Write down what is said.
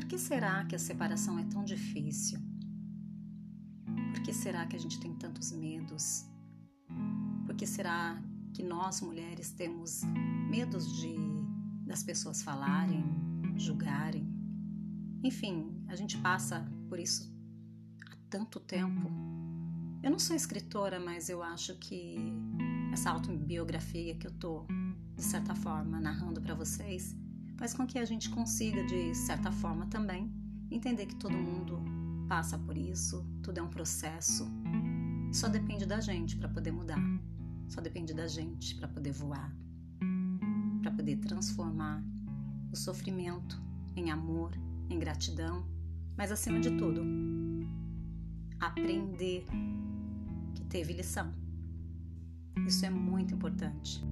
Por que será que a separação é tão difícil? Por que será que a gente tem tantos medos? Por que será que nós mulheres temos medos de das pessoas falarem, julgarem? Enfim, a gente passa por isso há tanto tempo. Eu não sou escritora, mas eu acho que essa autobiografia que eu tô de certa forma narrando para vocês faz com que a gente consiga de certa forma também entender que todo mundo passa por isso, tudo é um processo. Só depende da gente para poder mudar. Só depende da gente para poder voar, para poder transformar o sofrimento em amor, em gratidão, mas acima de tudo, aprender que teve lição. Isso é muito importante.